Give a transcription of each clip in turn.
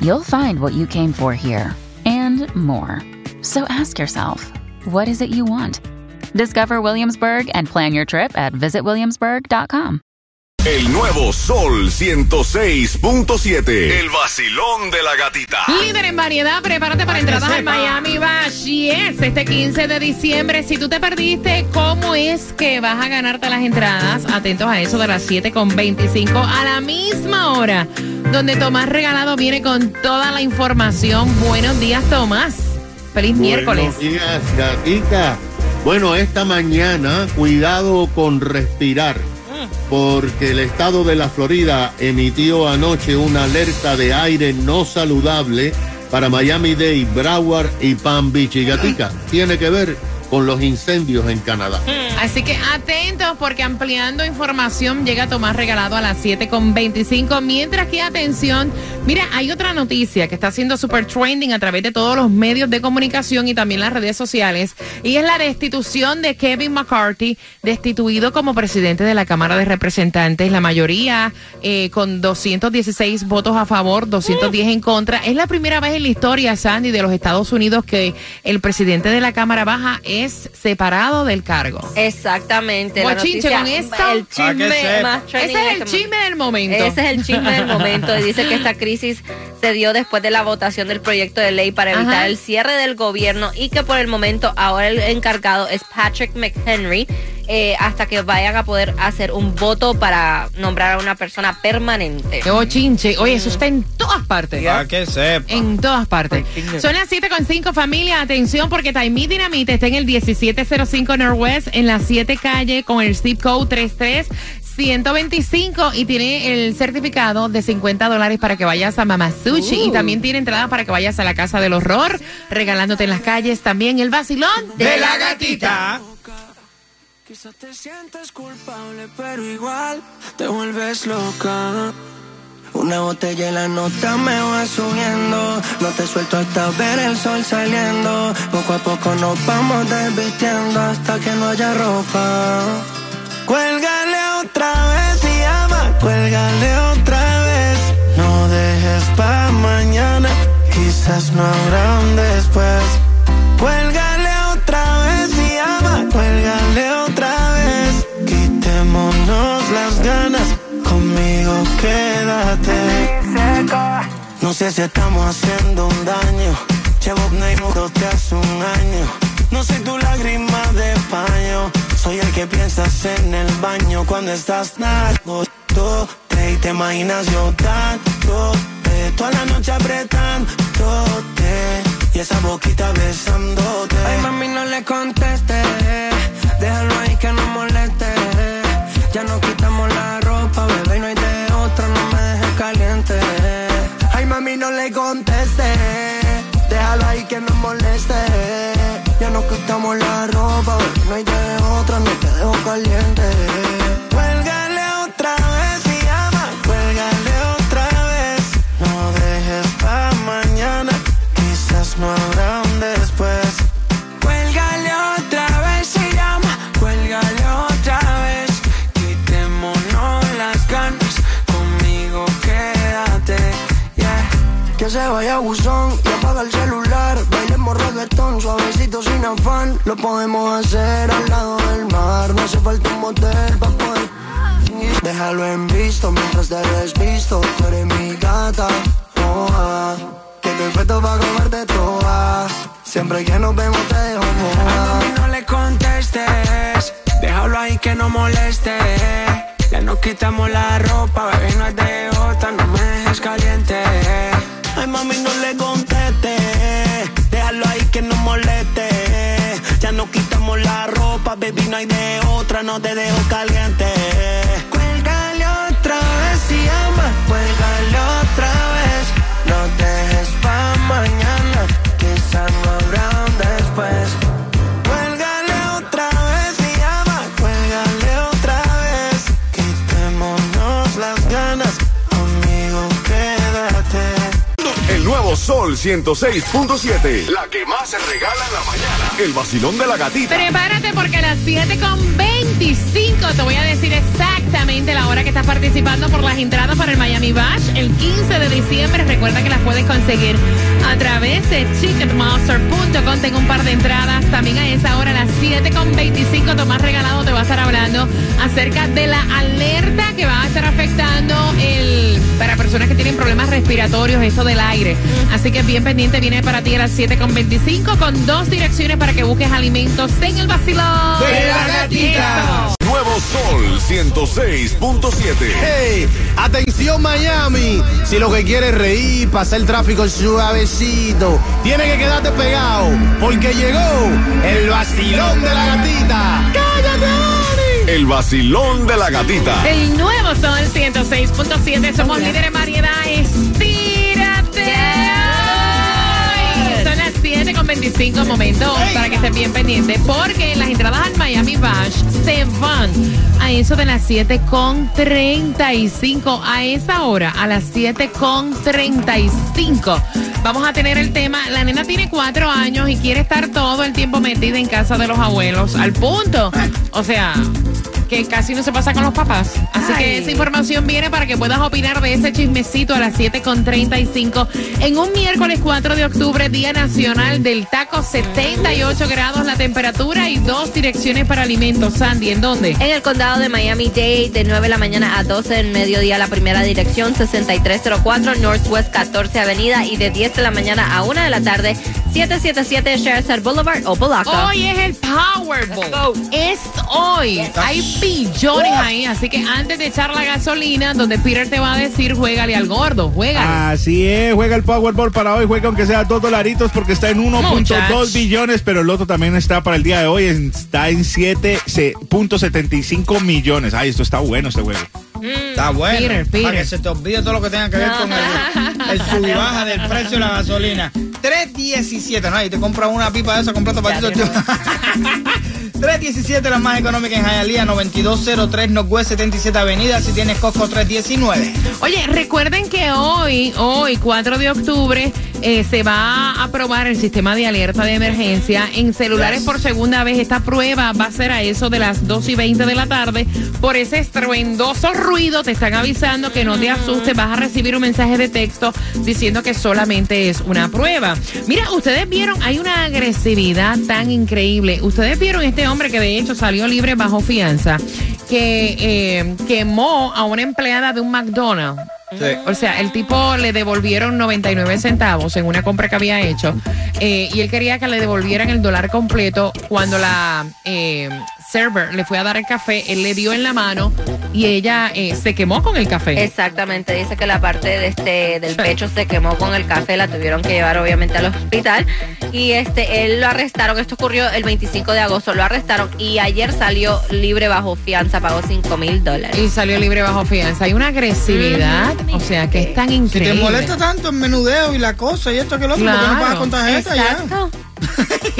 you'll find what you came for here and more. So ask yourself, what is it you want? Discover Williamsburg and plan your trip at visitwilliamsburg.com. El nuevo Sol 106.7. El vacilón de la gatita. Líder en variedad, prepárate para entradas al Miami Bash. Yes, este 15 de diciembre. Si tú te perdiste, ¿cómo es que vas a ganarte las entradas? Atentos a eso de las 7.25 a la misma hora, donde Tomás Regalado viene con toda la información. Buenos días, Tomás. Feliz miércoles. Buenos días, gatita. Bueno, esta mañana, cuidado con respirar, porque el estado de la Florida emitió anoche una alerta de aire no saludable para Miami-Dade, Broward y Palm Beach. Y gatica, tiene que ver con los incendios en Canadá. Así que atentos porque ampliando información llega Tomás Regalado a las 7.25. Mientras que atención, mira, hay otra noticia que está haciendo super trending a través de todos los medios de comunicación y también las redes sociales. Y es la destitución de Kevin McCarthy, destituido como presidente de la Cámara de Representantes. La mayoría eh, con 216 votos a favor, 210 en contra. Es la primera vez en la historia, Sandy, de los Estados Unidos que el presidente de la Cámara Baja es separado del cargo. Exactamente. con esta- El chisme más trending Ese es el este chisme del momento. Ese es el chisme del momento. Y dice que esta crisis se dio después de la votación del proyecto de ley para evitar Ajá. el cierre del gobierno y que por el momento ahora el encargado es Patrick McHenry eh, hasta que vayan a poder hacer un voto para nombrar a una persona permanente. Qué bochinche. Oye, eso está en todas partes. Para que sepa. En todas partes. Son las 7.5 familia. Atención porque Taimí Dinamite está en el 1705 Northwest en la 7 calle con el zip code 33125 y tiene el certificado de 50 dólares para que vayas a Mama Sushi y también tiene entrada para que vayas a la Casa del Horror regalándote en las calles también el vacilón De la gatita. Quizás te sientes culpable, pero igual te vuelves loca. Una botella y la nota me va subiendo. No te suelto hasta ver el sol saliendo. Poco a poco nos vamos desvistiendo hasta que no haya ropa. Cuélgale otra vez y llama. Cuélgale otra vez. No dejes para mañana. Quizás no habrá un después. Cuélgale las ganas. Conmigo quédate. No sé si estamos haciendo un daño. Llevo desde hace un año. No soy tu lágrima de paño. Soy el que piensas en el baño cuando estás dándote y te imaginas yo dándote. Toda la noche apretándote. Y esa boquita besándote. Ay, mami, no le conteste. Déjalo ahí que no moleste. Ya nos quitamos la ropa, bebé, y no hay de otra, no me dejes caliente. Ay, mami, no le conteste. Déjalo ahí que no moleste. Ya nos quitamos la ropa, bebé, no hay de otra, no te dejo caliente. Cuélgale otra vez y llama. Cuélgale otra vez. No dejes pa' mañana. Quizás no habrá Lo podemos hacer al lado del mar. No hace falta un motel para poder. Déjalo en visto mientras te desvisto. Tú eres mi gata. Ah. Que estoy puesto para comerte toda. Siempre que nos vemos te dejo moja. no le contestes. Déjalo ahí que no moleste. Ya nos quitamos la ropa, bebé, no es de otra, no me dejes caliente. Ay, mami, no le conteste. Déjalo ahí que no moleste baby, no hay de otra, no te dejo caliente. Cuélgale otra vez y ama, cuélgale otra vez. No dejes pa' mañana, quizá no habrá después. Cuélgale otra vez y ama, cuélgale otra vez. Quitémonos las ganas, conmigo quédate. El nuevo Sol 106.7, la que más se regala en la mañana. El vacilón de la gatita. Prepárate porque a las 7.25 te voy a decir exactamente la hora que estás participando por las entradas para el Miami Bash el 15 de diciembre. Recuerda que las puedes conseguir a través de ticketmaster.com. Tengo un par de entradas. También a esa hora, a las 7.25, Tomás Regalado te va a estar hablando acerca de la alerta que va a estar afectando el para personas que tienen problemas respiratorios, esto del aire. Así que bien pendiente, viene para ti a las 7.25 con dos direcciones para que busques alimentos en el vacilón. De la gatita. Nuevo Sol 106.7. ¡Hey! ¡Atención Miami! Si lo que quieres es reír, pasar el tráfico suavecito, tiene que quedarte pegado, porque llegó el vacilón de la gatita. ¡Cállate! El vacilón de la gatita. El nuevo Sol 106.7. Somos líderes en variedad. Estírate. hoy. Son las 7 con 25 momentos para que estén bien pendientes. Porque las entradas al Miami Bash se van a eso de las 7 con 35. A esa hora, a las 7 con 35. Vamos a tener el tema. La nena tiene cuatro años y quiere estar todo el tiempo metida en casa de los abuelos. Al punto. O sea, que casi no se pasa con los papás. Así que esa información viene para que puedas opinar de ese chismecito a las 7.35 en un miércoles 4 de octubre, Día Nacional del Taco, 78 grados la temperatura y dos direcciones para alimentos. Sandy, ¿en dónde? En el condado de Miami-Dade, de 9 de la mañana a 12 del mediodía, la primera dirección, 6304 Northwest 14 Avenida, y de 10 de la mañana a 1 de la tarde, 777 Sherazard Boulevard, Opalaca. Hoy es el Powerball. Es hoy. Hay billones ahí. Así que antes de echar la gasolina, donde Peter te va a decir, juégale al gordo, juégale. Así es, juega el Powerball para hoy, juega aunque sea dos dolaritos porque está en 1.2 Muchach. billones, pero el otro también está para el día de hoy, está en 7.75 millones. Ay, esto está bueno este juego. Está bueno. Peter, Peter. Para que se te olvide todo lo que tenga que ver con el, el sub y baja del precio de la gasolina. 3.17, ¿no? Y te compras una pipa de esa, compras para ti. 3.17, la más económica en Hialeah, 9203 Northwest 77 Avenida. Si tienes Costco, 319. Oye, recuerden que hoy, hoy, 4 de octubre, eh, se va a aprobar el sistema de alerta de emergencia en celulares por segunda vez. Esta prueba va a ser a eso de las 2 y 20 de la tarde. Por ese estruendoso ruido te están avisando que no te asustes. Vas a recibir un mensaje de texto diciendo que solamente es una prueba. Mira, ustedes vieron, hay una agresividad tan increíble. Ustedes vieron este hombre que de hecho salió libre bajo fianza, que eh, quemó a una empleada de un McDonald's. O sea, el tipo le devolvieron 99 centavos en una compra que había hecho eh, y él quería que le devolvieran el dólar completo cuando la eh, server le fue a dar el café, él le dio en la mano y ella eh, se quemó con el café. Exactamente, dice que la parte de este del pecho se quemó con el café, la tuvieron que llevar obviamente al hospital y este él lo arrestaron, esto ocurrió el 25 de agosto, lo arrestaron y ayer salió libre bajo fianza, pagó 5 mil dólares. Y salió libre bajo fianza. Hay una agresividad, o sea, que es tan Si te increíble. molesta tanto el menudeo y la cosa y esto que lo otro, ¿por qué no Claro. pagas con tarjeta ya? Exacto. ¿Qué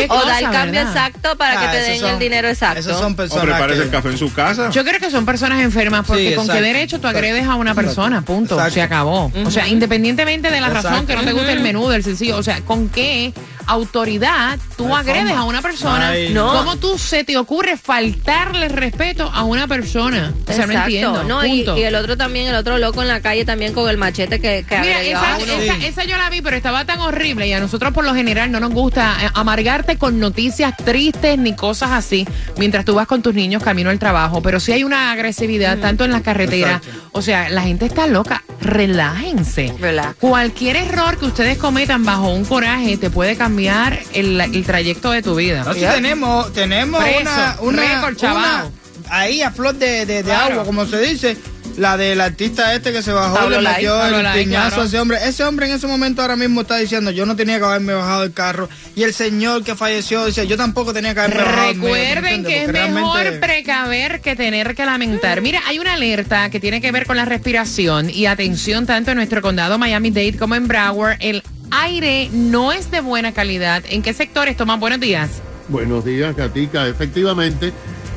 O da el cambio verdad? exacto para Ah, que te esos den son- el dinero exacto. Esos son O prepárese que- el café en su casa. Yo creo que son personas enfermas porque Sí, con qué derecho tú agredes a una persona, punto, Exacto. se acabó. O sea, independientemente de la razón que no te guste el menú del sencillo, o sea, con qué autoridad tú agredes forma. a una persona, Ay. No. ¿cómo tú se te ocurre faltarle respeto a una persona? O sea, no Exacto. entiendo. No, y, punto. y el otro también, el otro loco en la calle también con el machete que, que Mira, agredió esa, uno. esa- esa yo la vi, pero estaba tan horrible y a nosotros por lo general no nos gusta eh, amargarte con noticias tristes ni cosas así mientras tú vas con tus niños camino al trabajo. Pero sí hay una agresividad tanto en las carreteras. O sea, la gente está loca. Relájense. Relax. Cualquier error que ustedes cometan bajo un coraje te puede cambiar el, el trayecto de tu vida. Tenemos, tenemos Preso, una, una, récord, chaval. una- ahí a flor de, de- de Claro. agua, como se dice, la del artista este que se bajó Pablo le metió el Lai, piñazo claro. a ese hombre. Ese hombre en ese momento ahora mismo está diciendo, yo no tenía que haberme bajado del carro. Y el señor que falleció dice, yo tampoco tenía que haberme bajado. del mío", ¿me Recuerden que es mejor realmente- precaver que tener que lamentar. Mira, hay una alerta que tiene que ver con la respiración y atención tanto en nuestro condado Miami-Dade como en Broward. El aire no es de buena calidad. ¿En qué sectores toman buenos días? Buenos días, Gatica. Efectivamente,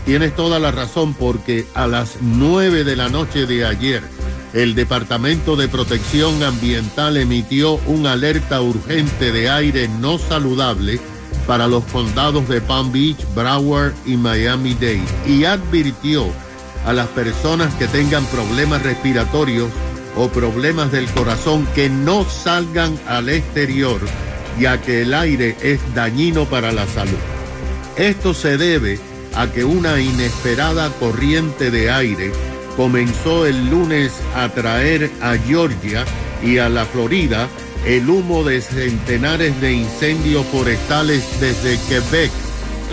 tienes toda la razón porque a las 9 de la noche de ayer el Departamento de Protección Ambiental emitió un alerta urgente de aire no saludable para los condados de Palm Beach, Broward y Miami-Dade y advirtió a las personas que tengan problemas respiratorios o problemas del corazón que no salgan al exterior, ya que el aire es dañino para la salud. Esto se debe a que una inesperada corriente de aire comenzó el lunes a traer a Georgia y a la Florida el humo de centenares de incendios forestales desde Quebec,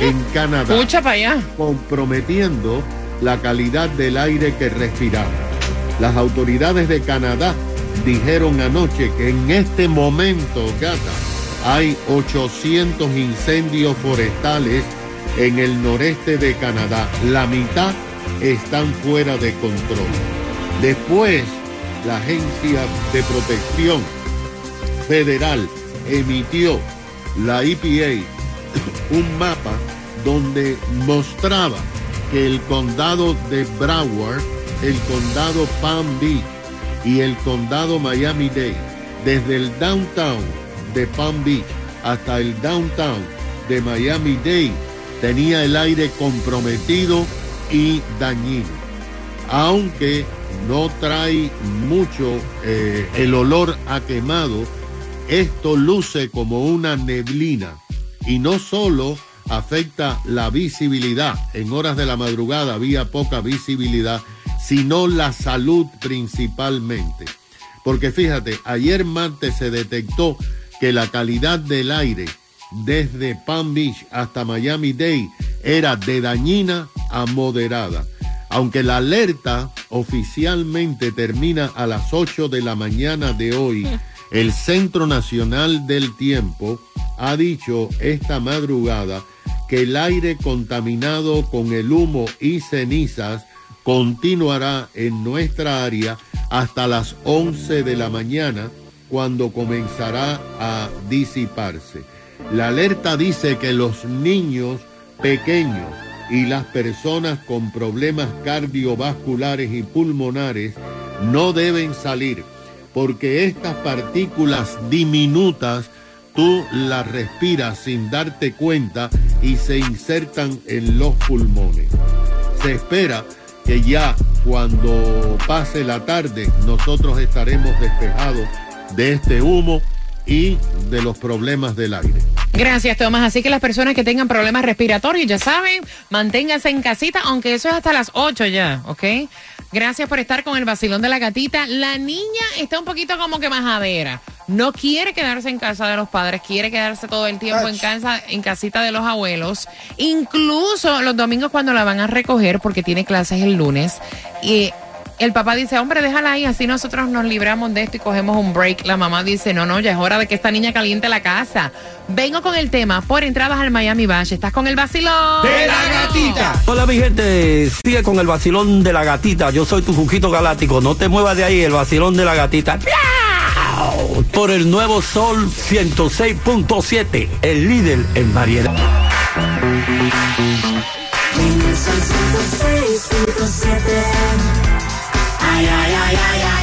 en Canadá, para allá. comprometiendo la calidad del aire que respiramos. Las autoridades de Canadá dijeron anoche que en este momento, gata, hay 800 incendios forestales en el noreste de Canadá. La mitad están fuera de control. Después, la Agencia de Protección Federal emitió la EPA un mapa donde mostraba que el condado de Broward, el condado Palm Beach y el condado Miami-Dade, desde el downtown de Palm Beach hasta el downtown de Miami-Dade, tenía el aire comprometido y dañino. Aunque no trae mucho eh, el olor a quemado, esto luce como una neblina y no solo afecta la visibilidad, en horas de la madrugada había poca visibilidad, sino la salud principalmente. Porque fíjate, ayer martes se detectó que la calidad del aire desde Palm Beach hasta Miami Dade era de dañina a moderada. Aunque la alerta oficialmente termina a las 8 de la mañana de hoy, el Centro Nacional del Tiempo ha dicho esta madrugada que el aire contaminado con el humo y cenizas continuará en nuestra área hasta las 11 de la mañana cuando comenzará a disiparse. La alerta dice que los niños pequeños y las personas con problemas cardiovasculares y pulmonares no deben salir porque estas partículas diminutas tú las respiras sin darte cuenta y se insertan en los pulmones. Se espera que ya cuando pase la tarde nosotros estaremos despejados de este humo y de los problemas del aire. Gracias, Tomás. Así que las personas que tengan problemas respiratorios, ya saben, manténganse en casita, aunque eso es hasta las 8 ya, ¿ok? Gracias por estar con el vacilón de la gatita. La niña está un poquito como que majadera. No quiere quedarse en casa de los padres, quiere quedarse todo el tiempo en casa, en casita de los abuelos. Incluso los domingos cuando la van a recoger, porque tiene clases el lunes. Y el papá dice, hombre, déjala ahí, así nosotros nos libramos de esto y cogemos un break. La mamá dice, no, no, ya es hora de que esta niña caliente la casa. Vengo con el tema por entradas al Miami Bash. Estás con el vacilón. De la gatita. Hola mi gente, sigue con el vacilón de la gatita. Yo soy tu Jujito Galáctico. No te muevas de ahí, el vacilón de la gatita. Por el nuevo Sol 106.7, el líder en variedad. Ay, ay, ay, ay,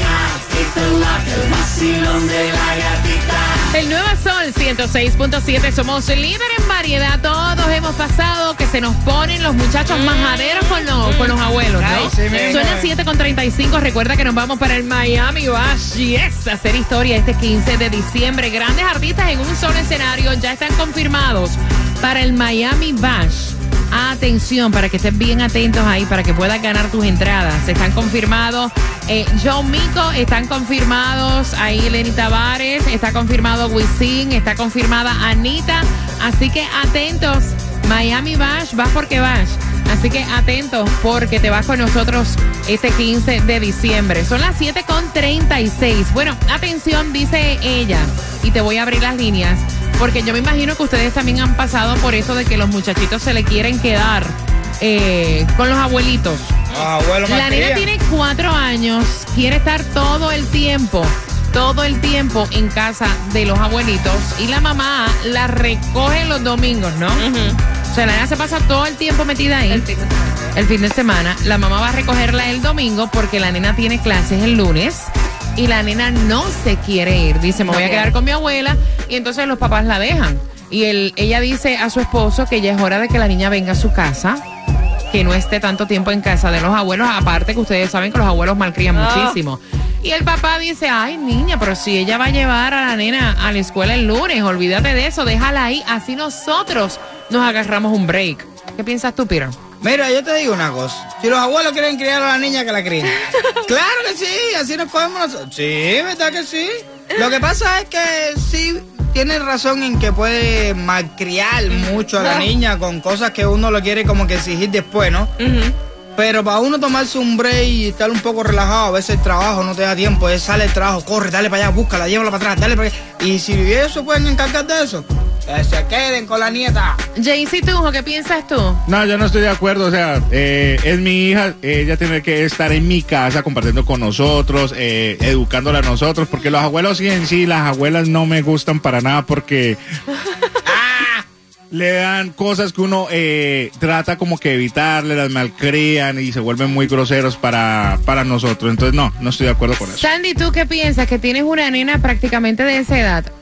el Nuevo Sol 106.7, somos líder en variedad. Todos hemos pasado que se nos ponen los muchachos majaderos con los, con los abuelos, ¿no? Ay, sí las es. 7.35. Recuerda que nos vamos para el Miami Bash. Yes, a hacer historia este 15 de diciembre. Grandes artistas en un solo escenario ya están confirmados para el Miami Bash. Atención, para que estén bien atentos ahí, para que puedas ganar tus entradas. Están confirmados eh, John Mico, están confirmados ahí Lenny Tavares, está confirmado Wisin, está confirmada Anita. Así que atentos, Miami Bash, vas porque vas. Así que atentos porque te vas con nosotros este 15 de diciembre. Son las 7.36. Bueno, atención, dice ella, y te voy a abrir las líneas, porque yo me imagino que ustedes también han pasado por eso de que los muchachitos se le quieren quedar eh, con los abuelitos. La nena tiene cuatro años, quiere estar todo el tiempo, todo el tiempo en casa de los abuelitos y la mamá la recoge los domingos, ¿no? O sea, la nena se pasa todo el tiempo metida ahí. el fin de semana. La mamá va a recogerla el domingo porque la nena tiene clases el lunes y la nena no se quiere ir. Dice, me voy a quedar con mi abuela y entonces los papás la dejan. Y él, ella dice a su esposo que ya es hora de que la niña venga a su casa, que no esté tanto tiempo en casa de los abuelos, aparte que ustedes saben que los abuelos malcrían Ah. muchísimo. Y el papá dice, ay niña, pero si ella va a llevar a la nena a la escuela el lunes, olvídate de eso, déjala ahí, así nosotros nos agarramos un break. ¿Qué piensas tú, Peter? Mira, yo te digo una cosa. Si los abuelos quieren criar a la niña, que la críen. claro que sí, así nos cogemos nosotros. Sí, ¿verdad que sí? Lo que pasa es que sí tiene razón en que puede malcriar mucho a la niña con cosas que uno lo quiere como que exigir después, ¿no? Pero para uno tomarse un break y estar un poco relajado, a veces el trabajo no te da tiempo, es sale el trabajo, corre, dale para allá, búscala, llévala para atrás, dale para allá. Y si ellos pueden encargar de eso, que se queden con la nieta. Jaycee Tunjo, ¿qué piensas tú? No, yo no estoy de acuerdo. O sea, eh, es mi hija. Ella tiene que estar en mi casa compartiendo con nosotros, eh, educándola a nosotros. Porque los abuelos sí en sí, las abuelas no me gustan para nada porque. ¡ah! Le dan cosas que uno eh, trata como que evitarle, las malcrían y se vuelven muy groseros para, para nosotros. Entonces, no, no estoy de acuerdo con eso. Sandy, ¿tú qué piensas? Que tienes una nena prácticamente de esa edad.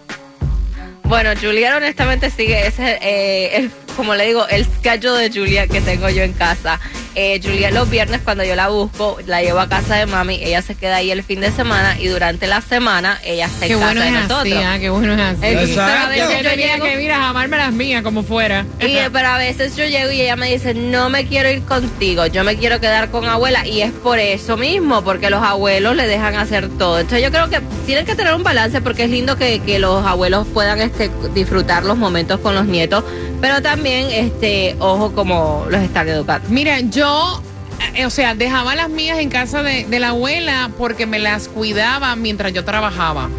Bueno, Julia honestamente sigue ese, eh, el, como le digo, el schedule de Julia que tengo yo en casa. Eh, Julia los viernes cuando yo la busco, la llevo a casa de mami, ella se queda ahí el fin de semana y durante la semana ella está Qué en casa bueno de es nosotros. así, ah, qué bueno es así. Entonces, a veces Yo yo tenía llego- que, las mías como fuera. y, eh, pero a veces yo llego y ella me dice, no me quiero ir contigo, yo me quiero quedar con abuela. Y es por eso mismo, porque los abuelos le dejan hacer todo. Entonces yo creo que tienen que tener un balance porque es lindo que, que los abuelos puedan este, disfrutar los momentos con los nietos, pero también, este, ojo como los están educando. Mira, yo, eh, o sea, dejaba las mías en casa de, de la abuela porque me las cuidaba mientras yo trabajaba.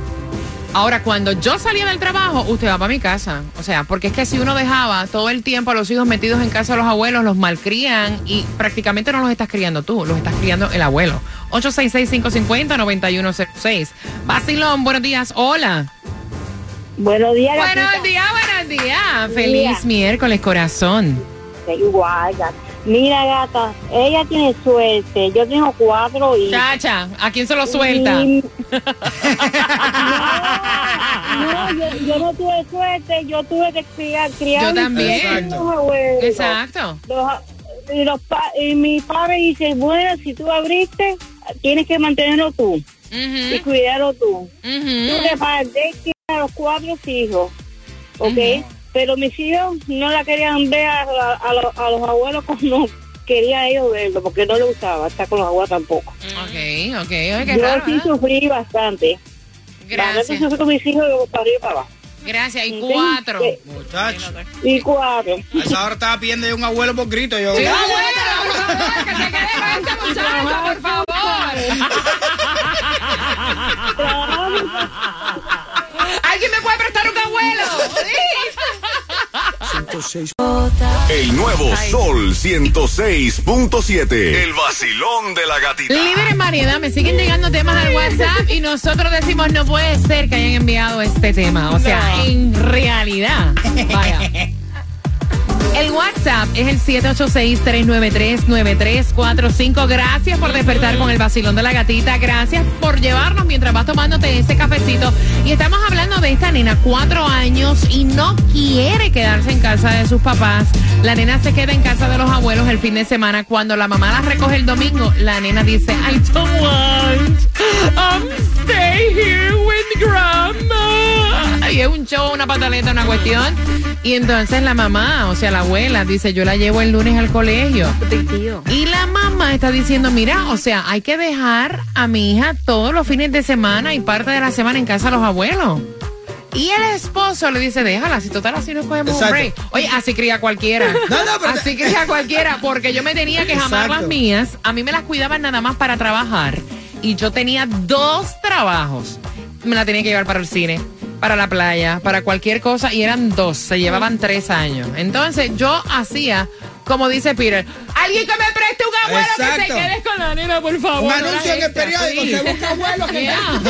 Ahora, cuando yo salía del trabajo, usted va para mi casa. O sea, porque es que si uno dejaba todo el tiempo a los hijos metidos en casa de los abuelos, los malcrían y prácticamente no los estás criando tú, los estás criando el abuelo. 866-550-9106. Basilón, buenos días. Hola. Buenos días, Buenos gatita. días, buenos días. Feliz Día. miércoles, corazón. Igual, gata. Mira, gata, ella tiene suerte. Yo tengo cuatro hijos. Chacha, ¿a quién se lo suelta? Y- no, yo, yo no tuve suerte. Yo tuve que criar, criar Yo también. abuelos. Exacto. Los- y, los pa- y mi padre dice, bueno, si tú abriste, tienes que mantenerlo tú y cuidarlo tú. ujú. Tú le pagué a los cuatro hijos, ¿ok? Pero mis hijos no la querían ver a, a- a los, a los abuelos como querían ellos verlo, porque no le gustaba estar con los abuelos tampoco. Ok, ok. Oye, qué Yo raro, sí ¿eh? sufrí bastante. Gracias. Yo con mis hijos para arriba y para abajo. Gracias. Y cuatro. sí. Muchachos. Y cuatro. A esa hora estaba pidiendo yo un abuelo por grito. Yo, Sí, "Dale, abuela, por favor, que se quede con este muchacho, por favor. ¿Alguien me puede prestar un abuelo? El nuevo Sol 106.7. El vacilón de la gatita. Líder en variedad, me siguen llegando temas al WhatsApp y nosotros decimos no puede ser que hayan enviado este tema. O sea, en realidad. Vaya. El WhatsApp es el 786-393-9345. Gracias por despertar con el vacilón de la gatita. Gracias por llevarnos mientras vas tomándote ese cafecito. Y estamos hablando de esta nena, cuatro años, y no quiere quedarse en casa de sus papás. La nena se queda en casa de los abuelos el fin de semana. Cuando la mamá la recoge el domingo, la nena dice, I don't want. I'm stay here with grandma. Y es un show, una pataleta, una cuestión. Y entonces la mamá, o sea, la abuela, dice, yo la llevo el lunes al colegio. Y la mamá está diciendo, mira, o sea, hay que dejar a mi hija todos los fines de semana y parte de la semana en casa de los abuelos. Y el esposo le dice, déjala, si total así nos cogemos un break. Oye, así cría cualquiera. No, no, pero- así cría cualquiera, porque yo me tenía que jamar Exacto. las mías. A mí me las cuidaban nada más para trabajar. Y yo tenía dos trabajos. Me la tenía que llevar para el cine, para la playa, para cualquier cosa. Y eran dos, se llevaban tres años. Entonces yo hacía como dice Peter, alguien que me preste un abuelo que se quede con la nena, por favor. Un anuncio en el periódico, así. se busca abuelo que Yeah.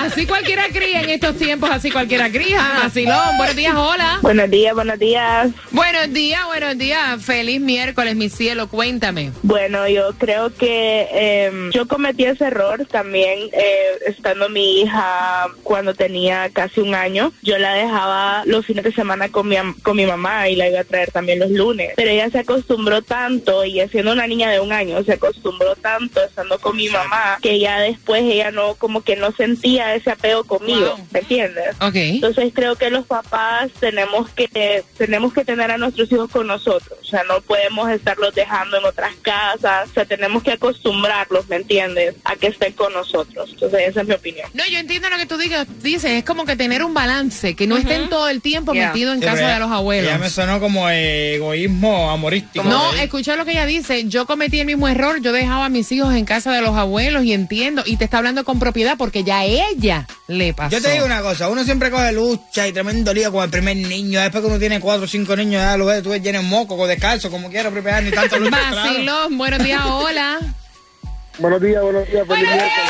Así cualquiera cría en estos tiempos, así cualquiera cría. Vacilón, buenos días, hola. Buenos días, buenos días. Buenos días, buenos días. Feliz miércoles, mi cielo, cuéntame. Bueno, yo creo que eh, yo cometí ese error también eh, estando mi hija cuando tenía casi un año. Yo la dejaba los fines de semana con mi, am- con mi mamá y la iba a traer también los lunes. Pero ella se acostumbró tanto y siendo una niña de un año se acostumbró tanto estando con mi mamá que ya después ella no como que no sentía ese apego conmigo, Wow. ¿me entiendes? Ok. Entonces creo que los papás tenemos que tenemos que tener a nuestros hijos con nosotros, o sea, no podemos estarlos dejando en otras casas, o sea, tenemos que acostumbrarlos, ¿me entiendes? A que estén con nosotros. Entonces esa es mi opinión. No, yo entiendo lo que tú digas, dices, es como que tener un balance, que no estén todo el tiempo Yeah. metidos en Sí, casa de los abuelos. Ya me sonó como egoísmo No, escucha lo que ella dice. Yo cometí el mismo error. Yo dejaba a mis hijos en casa de los abuelos y entiendo. Y te está hablando con propiedad porque ya a ella le pasó. Yo te digo una cosa, uno siempre coge lucha y tremendo lío con el primer niño. Después que uno tiene cuatro o cinco niños, ya lo ves, tú ves, tienes moco, con descalzo, como quiera, preparar ni tanto lucha. Vacilón, buenos días, hola. Buenos días, buenos días, feliz Buenos días,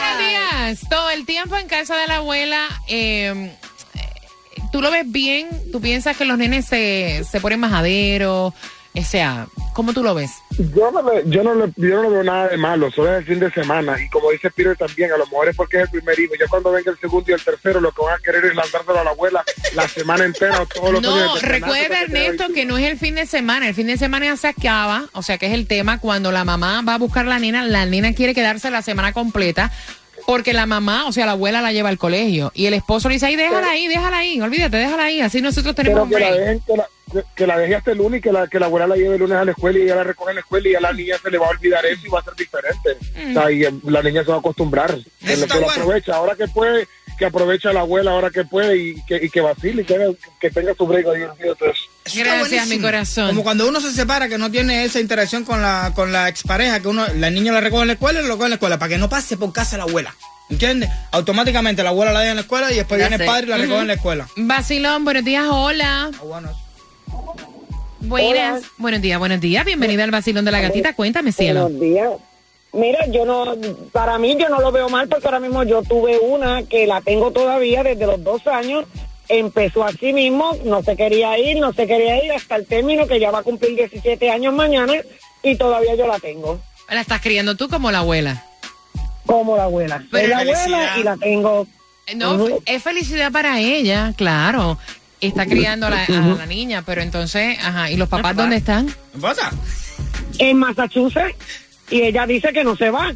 buenos días. Todo el tiempo en casa de la abuela, eh, ¿tú lo ves bien? ¿Tú piensas que los nenes se, se ponen majaderos? O sea, ¿cómo tú lo ves? Yo no, le, yo, no le, yo no veo nada de malo, solo es el fin de semana. Y como dice Peter también, a lo mejor es porque es el primer hijo. Ya cuando venga el segundo y el tercero, lo que van a querer es lanzárselo a la abuela la semana entera o todos los No, recuerda que Ernesto que no es el fin de semana, el fin de semana ya se acaba, o sea que es el tema cuando la mamá va a buscar a la nena, la nena quiere quedarse la semana completa porque la mamá, o sea, la abuela la lleva al colegio y el esposo le dice, ay, déjala ahí, déjala ahí, olvídate, déjala ahí, así nosotros tenemos Pero un que la, dejen, que, la, que- la deje hasta el lunes y que la, que la abuela la lleve el lunes a la escuela y ella la recoge en la escuela y a la niña se le va a olvidar eso y va a ser diferente. Mm. O sea, y la niña se va a acostumbrar. Que, Eso lo- que bueno. aprovecha. Ahora que puede, que aproveche a la abuela ahora que puede y que, y que vacile y que, haga- que tenga su break ahí. Gracias, mi corazón. Como cuando uno se separa, que no tiene esa interacción con la, con la expareja, que uno, la niña la recoge en la escuela y lo recoge en la escuela, para que no pase por casa la abuela. ¿Entiendes? Automáticamente la abuela la deja en la escuela y después Ya viene el padre y la recoge en la escuela. Vacilón, buenos días, hola. Ah, bueno. Buenas. Buenos días, buenos días, bienvenida al Vacilón de la Gatita, cuéntame, cielo. Buenos días. Mira, yo no, para mí yo no lo veo mal porque ahora mismo yo tuve una que la tengo todavía desde los dos años. Empezó así mismo, no se quería ir, no se quería ir hasta el término que ya va a cumplir 17 años mañana y todavía yo la tengo La estás criando tú como la abuela. como la abuela. Pero es la abuela felicidad. y la tengo. No, es felicidad para ella, claro. Está criando a la, a la niña, pero entonces, ajá, ¿y los papás dónde están? En Massachusetts y ella dice que no se va.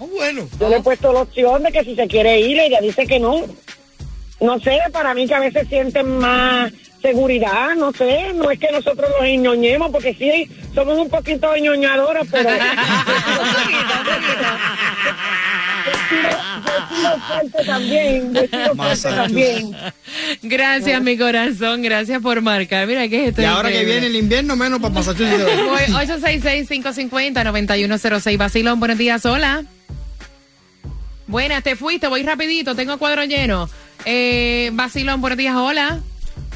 Ah, bueno. Yo le he puesto la opción de que si se quiere ir, ella dice que no. No sé, para mí que a veces sienten más seguridad, no sé, no es que nosotros los ñoñemos, porque sí, somos un poquito ñoñadoras, pero... fuerte también, yo fuerte también. Gracias, mi corazón, gracias por marcar. Mira que es esto. Y ahora que viene el invierno, menos para Massachusetts. Voy, 866-550-9106. Basilón, buenos días, hola. Buenas, te fuiste, voy rapidito, tengo cuadro lleno. Eh, Basilón, buenos días, hola.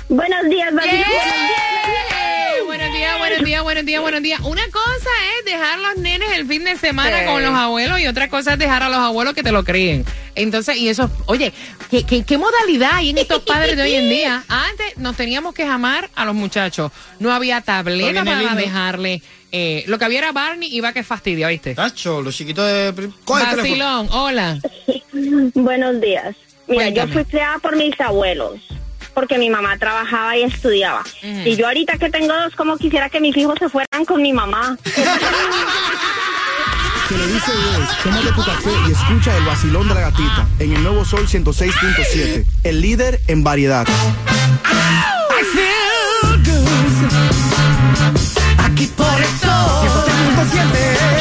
Buenos días, ¡Eh! Buenos días, buenos días, buenos días, buenos días. Una cosa es dejar los nenes el fin de semana Sí. con los abuelos y otra cosa es dejar a los abuelos que te lo críen. Entonces, y eso, oye, ¿qué, qué, qué modalidad hay en estos padres de hoy en día? Antes nos teníamos que jamar a los muchachos. No había tableta para lindo. dejarle. eh, lo que había era Barney y va que fastidia, ¿viste? Tacho, los chiquitos de... Vacilón, hola. Buenos días. Mira, Cuéntame. yo fui criada por mis abuelos, porque mi mamá trabajaba y estudiaba. Y yo ahorita que tengo dos, como quisiera que mis hijos se fueran con mi mamá. Que le dice es, tómate tu café y escucha el vacilón de la gatita en el nuevo Sol 106.7, el líder en variedad. Aquí por eso. 106.7.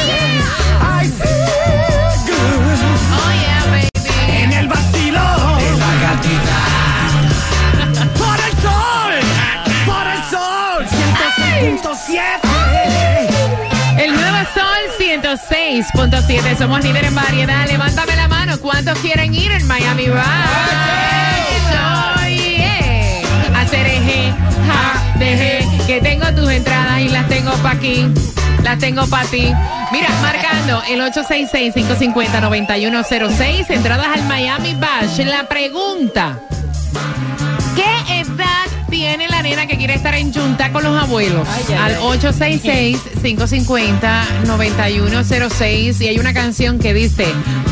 106.7. Somos líder en variedad. Levántame la mano. ¿Cuántos quieren ir en Miami Vice? Soy eh. Hacer eje, ja, deje, que tengo tus entradas y las tengo para aquí. Las tengo para ti. Mira, marcando el 866-550-9106, entradas al Miami Bash. La pregunta, ¿qué edad tiene la nena que quiere estar en Junta con los abuelos? Al 866-550-9106 y hay una canción que dice,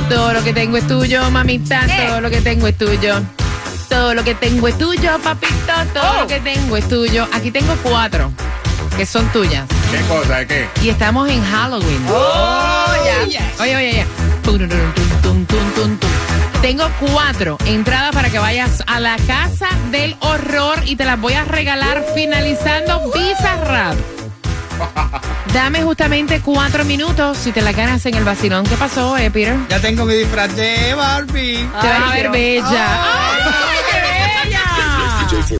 todo lo que tengo es tuyo, mamita, todo lo que tengo es tuyo. Todo lo que tengo es tuyo, papito, todo lo que tengo es tuyo. Aquí tengo cuatro que son tuyas. ¿Qué cosa? ¿De qué? Y estamos en Halloween. Oh, ya. Oye, oye, oye. Tum, Tengo cuatro entradas para que vayas a la casa del horror y te las voy a regalar finalizando Visa Rap. Dame justamente cuatro minutos si te la ganas en el vacilón. ¿Qué pasó, eh, Peter? Ya tengo mi disfraz de Barbie. Te vas a ver bella. Ay,